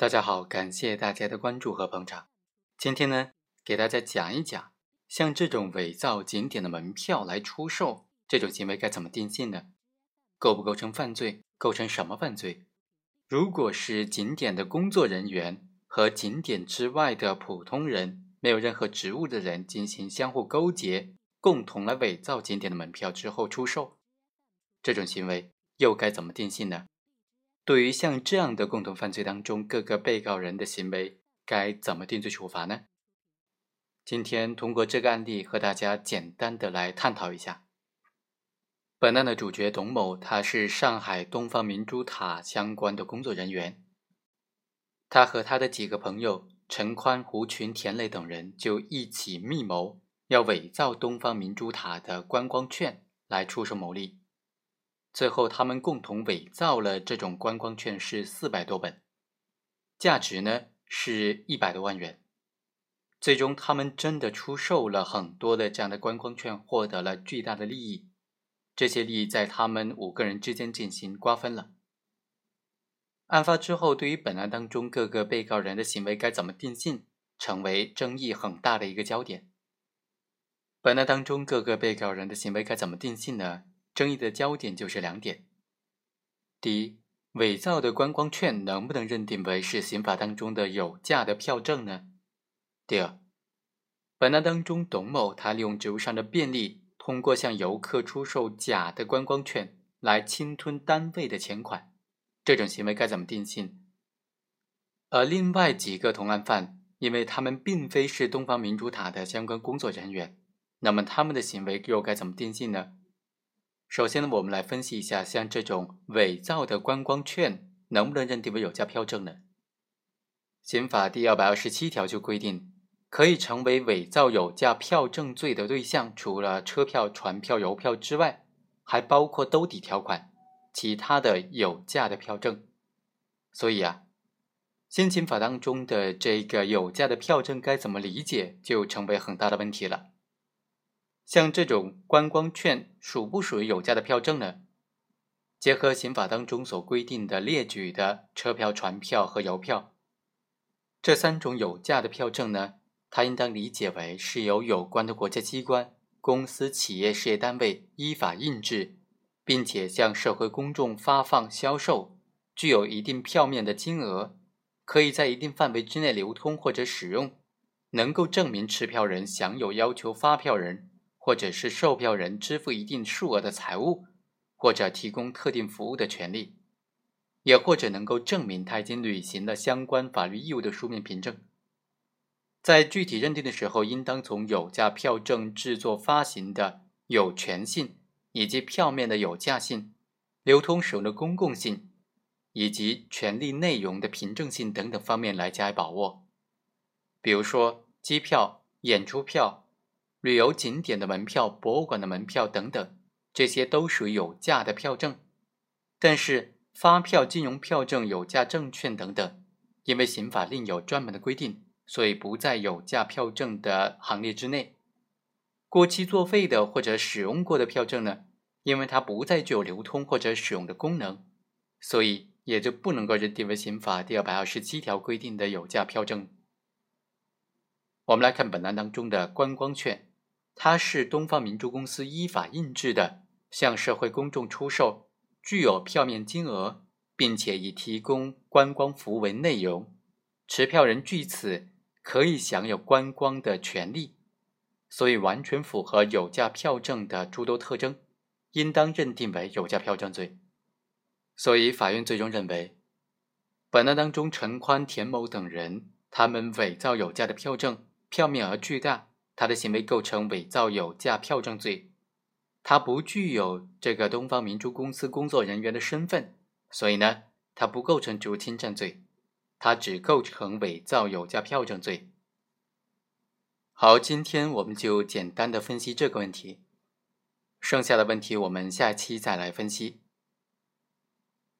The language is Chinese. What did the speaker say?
大家好，感谢大家的关注和捧场。今天呢，给大家讲一讲，像这种伪造景点的门票来出售，这种行为该怎么定性呢？构不构成犯罪？构成什么犯罪？如果是景点的工作人员和景点之外的普通人，没有任何职务的人进行相互勾结，共同来伪造景点的门票之后出售，这种行为又该怎么定性呢？对于像这样的共同犯罪当中各个被告人的行为，该怎么定罪处罚呢？今天通过这个案例和大家简单的来探讨一下。本案的主角董某，他是上海东方明珠塔相关的工作人员，他和他的几个朋友陈宽、胡群、田磊等人就一起密谋，要伪造东方明珠塔的观光券来出售牟利。最后，他们共同伪造了这种观光券是四百多本，价值呢是一百多万元。最终，他们真的出售了很多的这样的观光券，获得了巨大的利益。这些利益在他们五个人之间进行瓜分了。案发之后，对于本案当中各个被告人的行为该怎么定性，成为争议很大的一个焦点。本案当中各个被告人的行为该怎么定性呢？争议的焦点就是两点：第一，伪造的观光券能不能认定为是刑法当中的有价的票证呢？第二，本案当中，董某他利用职务上的便利，通过向游客出售假的观光券来侵吞单位的钱款，这种行为该怎么定性？而另外几个同案犯，因为他们并非是东方明珠塔的相关工作人员，那么他们的行为又该怎么定性呢？首先呢，我们来分析一下，像这种伪造的观光券能不能认定为有价票证呢？刑法第二百二十七条就规定，可以成为伪造有价票证罪的对象，除了车票、船票、邮票之外，还包括兜底条款、其他的有价的票证。所以啊，现行法当中的这个有价的票证该怎么理解，就成为很大的问题了。像这种观光券属不属于有价的票证呢？结合刑法当中所规定的列举的车票、船票和邮票这三种有价的票证呢，它应当理解为是由有关的国家机关、公司、企业、事业单位依法印制，并且向社会公众发放、销售，具有一定票面的金额，可以在一定范围之内流通或者使用，能够证明持票人享有要求发票人。或者是售票人支付一定数额的财物，或者提供特定服务的权利，也或者能够证明他已经履行了相关法律义务的书面凭证。在具体认定的时候，应当从有价票证制作发行的有权性，以及票面的有价性、流通使用的公共性，以及权利内容的凭证性等等方面来加以把握。比如说，机票、演出票。旅游景点的门票、博物馆的门票等等，这些都属于有价的票证。但是发票、金融票证、有价证券等等，因为刑法另有专门的规定，所以不在有价票证的行列之内。过期作废的或者使用过的票证呢，因为它不再具有流通或者使用的功能，所以也就不能够认定为刑法第二百二十七条规定的有价票证。我们来看本案当中的观光券。它是东方明珠公司依法印制的，向社会公众出售，具有票面金额，并且以提供观光服务为内容，持票人据此可以享有观光的权利，所以完全符合有价票证的诸多特征，应当认定为有价票证罪。所以法院最终认为，本案当中陈宽、田某等人，他们伪造有价的票证，票面额巨大。他的行为构成伪造有价票证罪，他不具有这个东方明珠公司工作人员的身份，所以呢，他不构成职务侵占罪，他只构成伪造有价票证罪。好，今天我们就简单的分析这个问题，剩下的问题我们下期再来分析。